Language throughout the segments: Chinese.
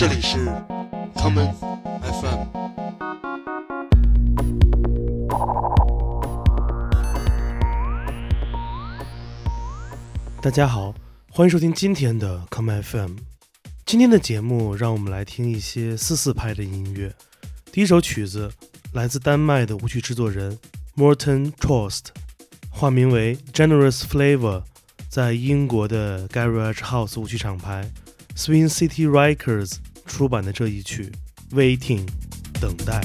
这里是 common FM。大家好，欢迎收听今天的 common FM。今天的节目，让我们来听一些四四拍的音乐。第一首曲子来自丹麦的舞曲制作人 Morten Trost，化名为 Generous Flavor，在英国的 Garage House 舞曲厂牌 Swing City Records 出版的这一曲《Waiting》等待。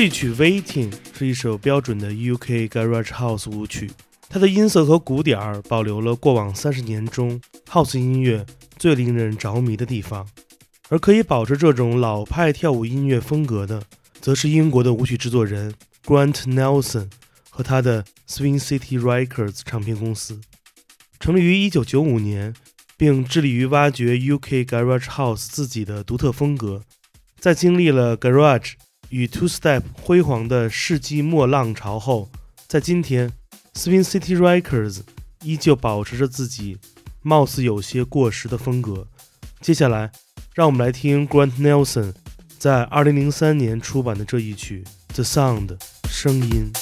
这曲《Waiting》是一首标准的 UK Garage House 舞曲，它的音色和鼓点儿保留了过往三十年中 House 音乐最令人着迷的地方。而可以保持这种老派跳舞音乐风格的，则是英国的舞曲制作人 Grant Nelson 和他的 Swing City Records 唱片公司，成立于1995年，并致力于挖掘 UK Garage House 自己的独特风格。在经历了 Garage 与 Two Step 辉煌的世纪末浪潮后，在今天，Swing City Records 依旧保持着自己貌似有些过时的风格。接下来，让我们来听 Grant Nelson 在2003年出版的这一曲《The Sound》声音。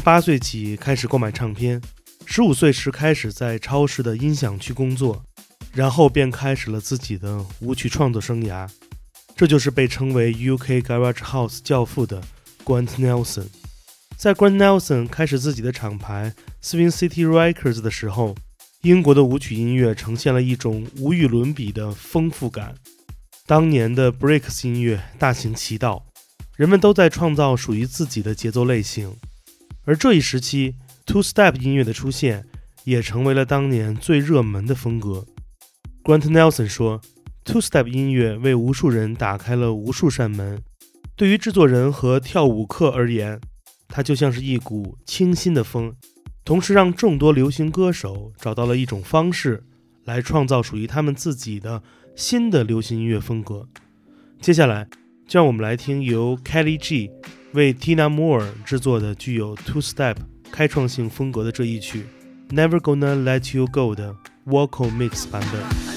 八岁起开始购买唱片，十五岁时开始在超市的音响区工作，然后便开始了自己的舞曲创作生涯。这就是被称为 UK Garage House 教父的 Grant Nelson。在 Grant Nelson 开始自己的厂牌 Swing City Records 的时候，英国的舞曲音乐呈现了一种无与伦比的丰富感。当年的 Breaks 音乐大行其道，人们都在创造属于自己的节奏类型。而这一时期，Two Step 音乐的出现也成为了当年最热门的风格。Grant Nelson 说：“Two Step 音乐为无数人打开了无数扇门。对于制作人和跳舞客而言，它就像是一股清新的风，同时让众多流行歌手找到了一种方式来创造属于他们自己的新的流行音乐风格。”接下来，就让我们来听由 Kelly G。为 Tina Moore 制作的具有 Two Step 开创性风格的这一曲《Never Gonna Let You Go》的 Vocal Mix 版本。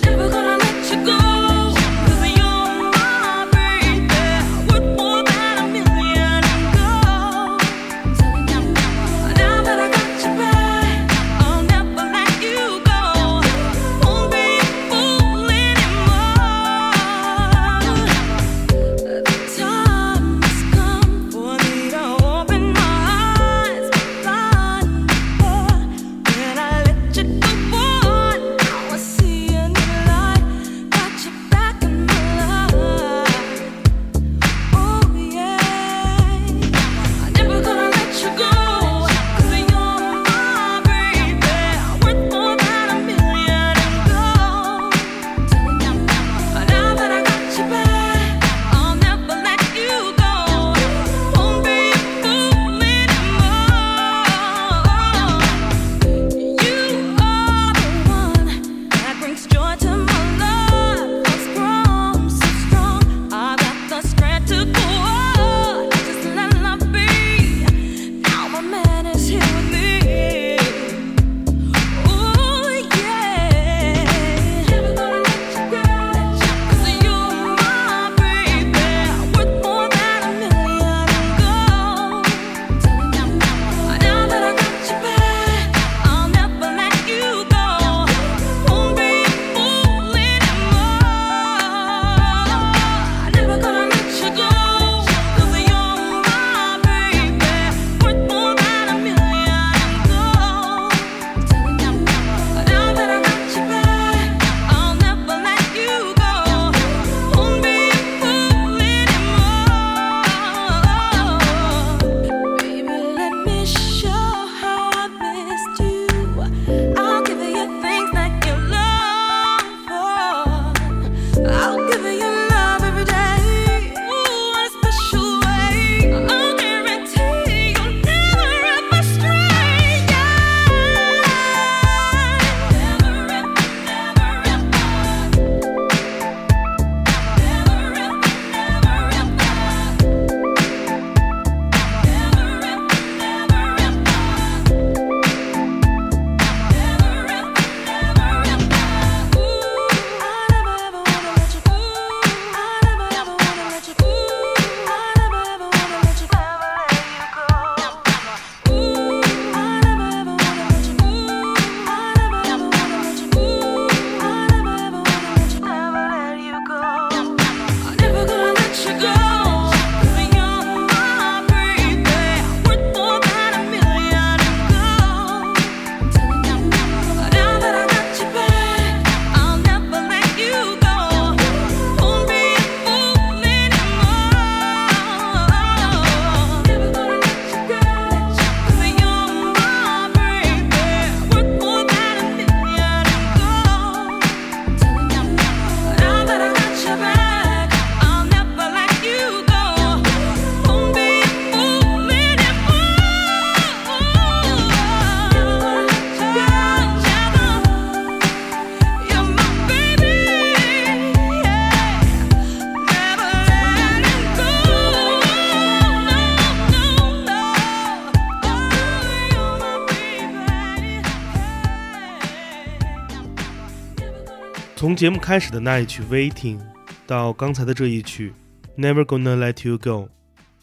节目开始的那一曲《Waiting》到刚才的这一曲《Never Gonna Let You Go》，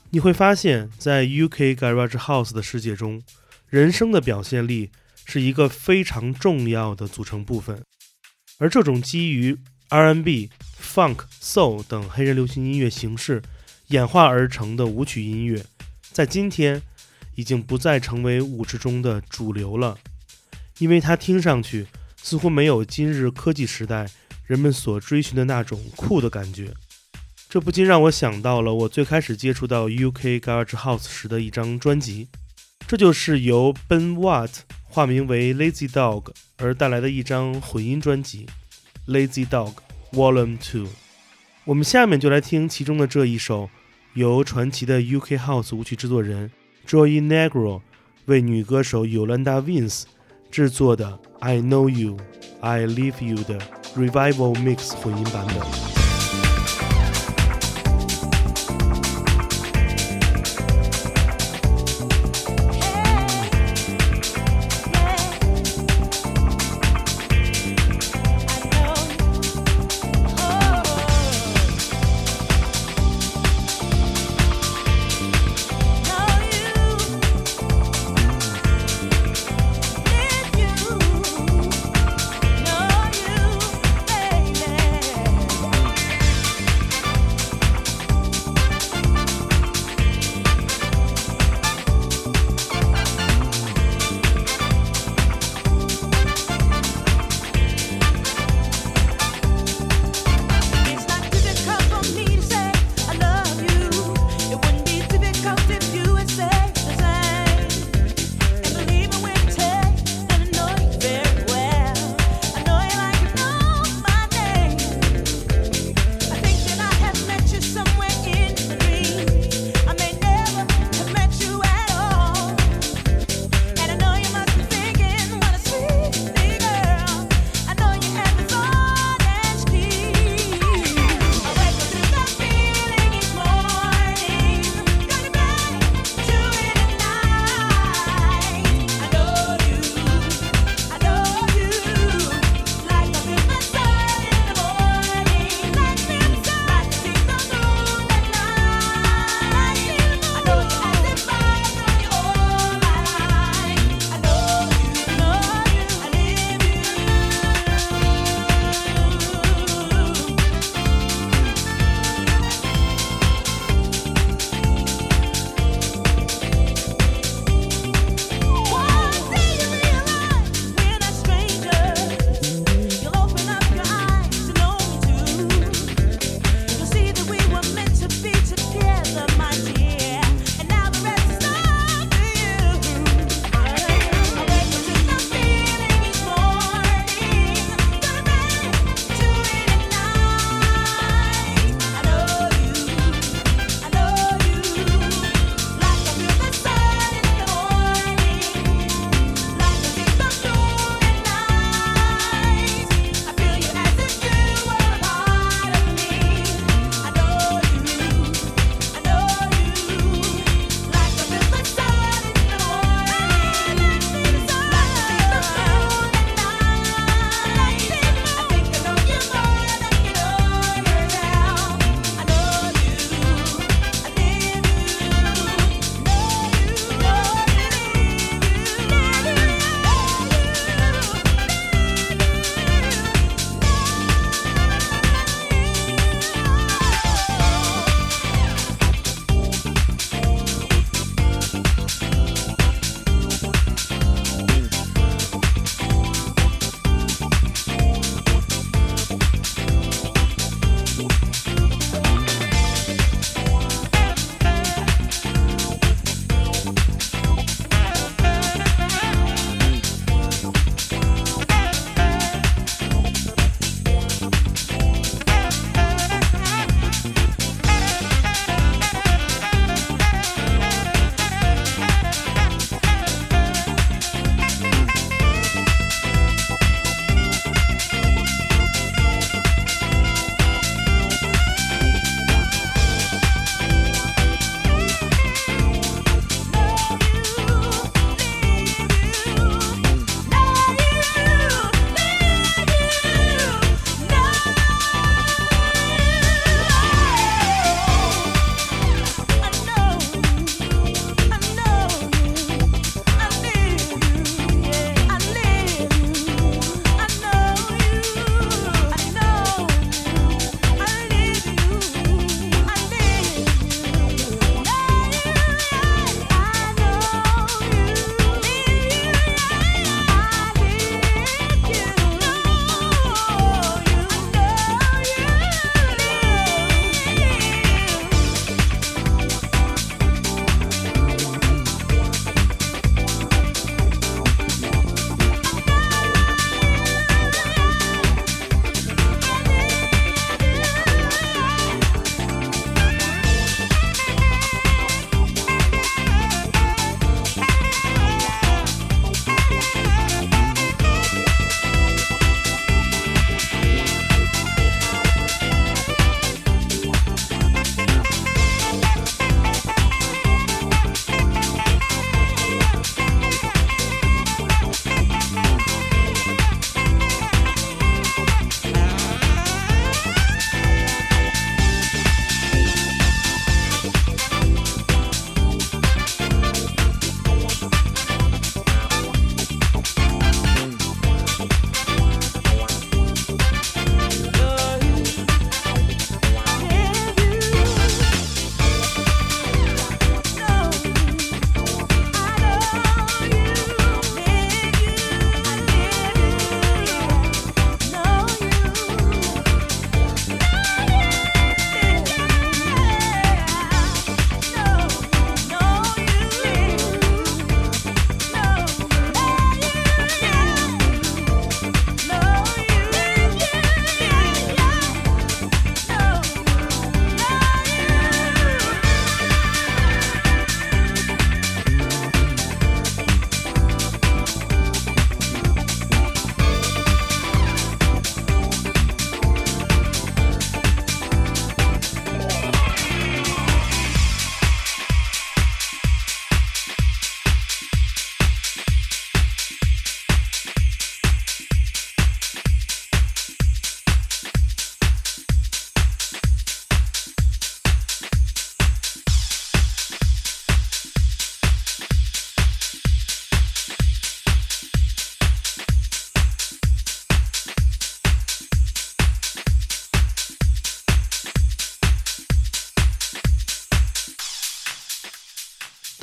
你会发现在 UK Garage House 的世界中，人声的表现力是一个非常重要的组成部分。而这种基于 R&B、Funk、Soul 等黑人流行音乐形式演化而成的舞曲音乐，在今天已经不再成为舞池中的主流了，因为它听上去。似乎没有今日科技时代人们所追寻的那种酷的感觉，这不禁让我想到了我最开始接触到 UK Garage House 时的一张专辑，这就是由 Ben Watt 化名为 Lazy Dog 而带来的一张混音专辑《Lazy Dog Volume Two》。我们下面就来听其中的这一首，由传奇的 UK House 舞曲制作人 Joy Negro 为女歌手 Yolanda Vince 制作的。I Know You, I Leave You 的 Revival Mix 混音版本。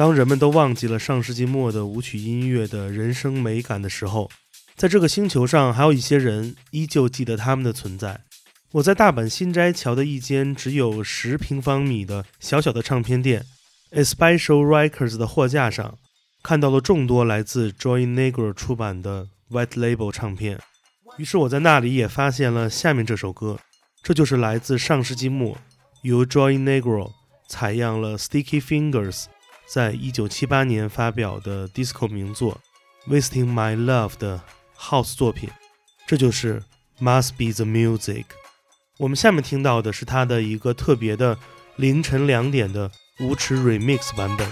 当人们都忘记了上世纪末的舞曲音乐的人生美感的时候，在这个星球上还有一些人依旧记得他们的存在。我在大阪新斋桥的一间只有十平方米的小小的唱片店 Especial Records 的货架上，看到了众多来自 Joy Negro 出版的 White Label 唱片。于是我在那里也发现了下面这首歌，这就是来自上世纪末由 Joy Negro 采样了 Sticky Fingers。在一九七八年发表的 disco 名作《Wasting My Love》的 house 作品，这就是《Must Be the Music》。我们下面听到的是它的一个特别的凌晨两点的舞池 remix 版本。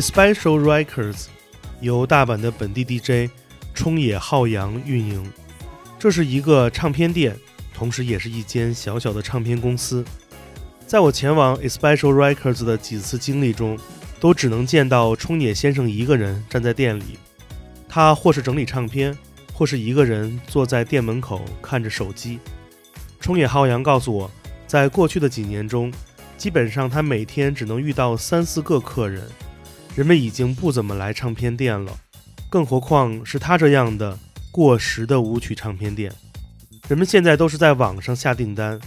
Special Records 由大阪的本地 DJ 冲野浩洋运营，这是一个唱片店，同时也是一间小小的唱片公司。在我前往 Special Records 的几次经历中，都只能见到冲野先生一个人站在店里，他或是整理唱片，或是一个人坐在店门口看着手机。冲野浩洋告诉我，在过去的几年中，基本上他每天只能遇到三四个客人，人们已经不怎么来唱片店了，更何况是他这样的过时的舞曲唱片店。人们现在都是在网上下订单，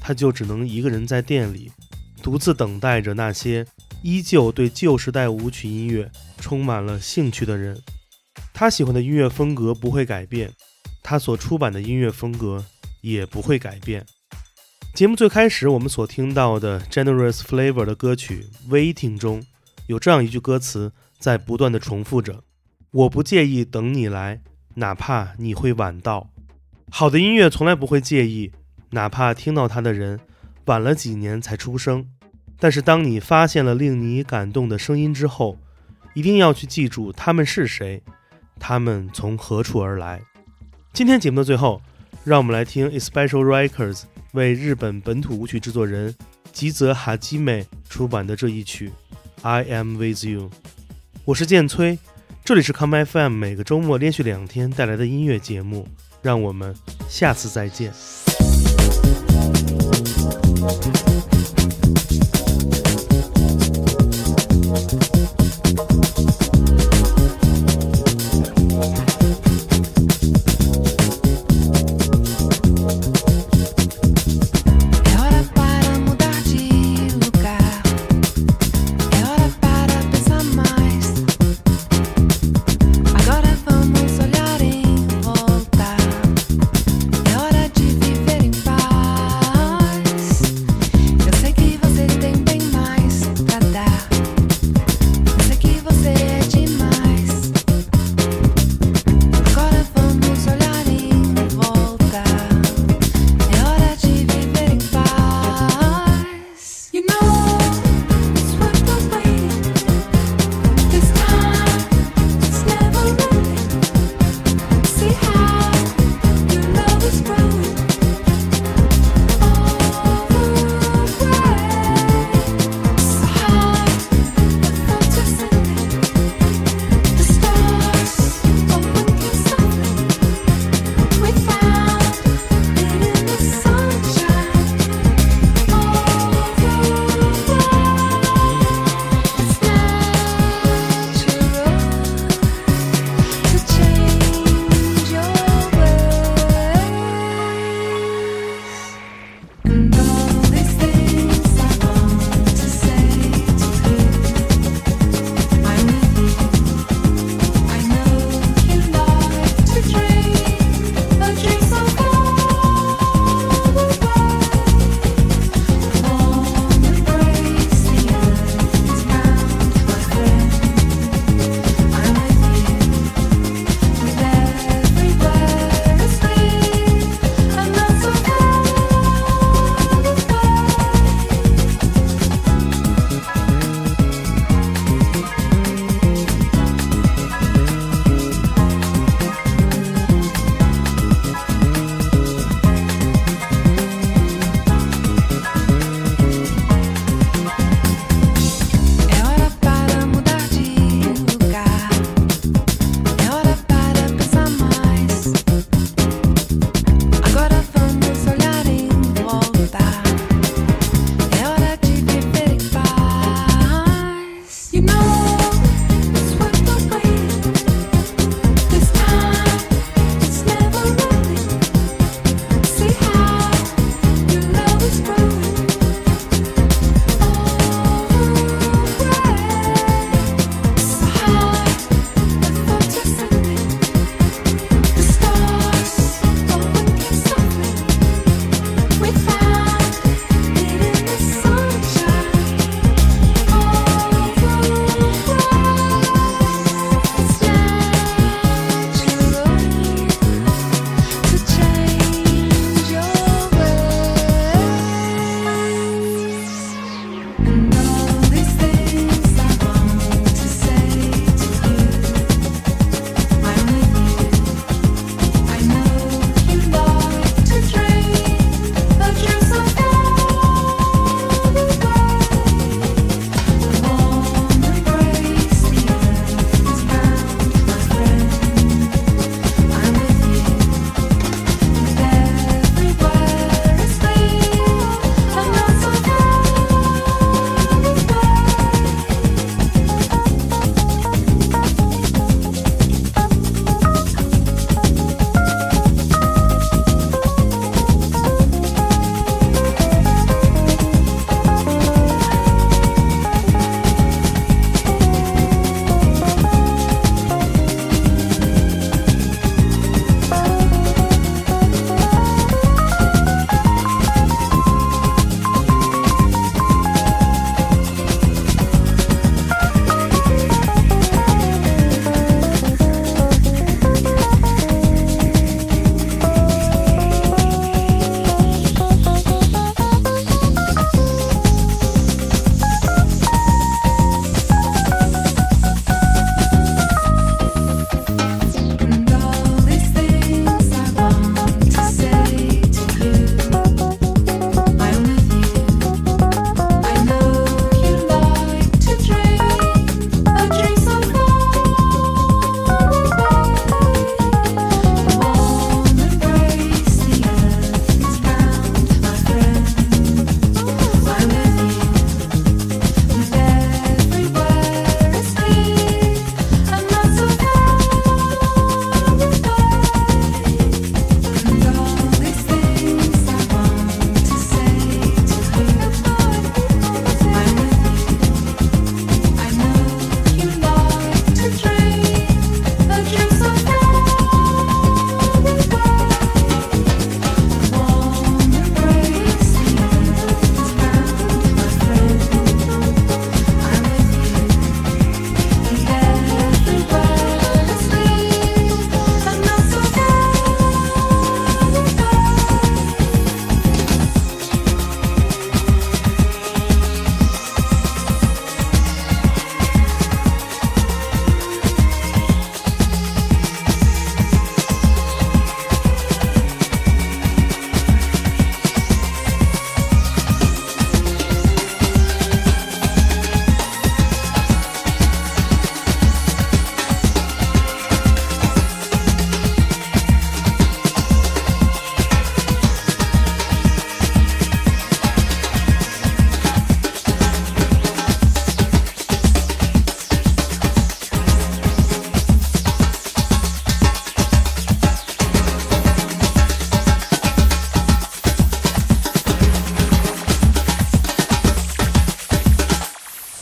他就只能一个人在店里，独自等待着那些依旧对旧时代舞曲音乐充满了兴趣的人。他喜欢的音乐风格不会改变，他所出版的音乐风格也不会改变。节目最开始我们所听到的 Generous Flavor 的歌曲《Waiting》中有这样一句歌词在不断的重复着：“我不介意等你来，哪怕你会晚到。”好的音乐从来不会介意，哪怕听到它的人晚了几年才出生。但是当你发现了令你感动的声音之后，一定要去记住他们是谁，他们从何处而来。今天节目的最后，让我们来听 Especial Records。为日本本土舞曲制作人吉泽哈基美出版的这一曲《I Am With You》，我是剑崔，这里是 Come FM，每个周末连续两天带来的音乐节目，让我们下次再见。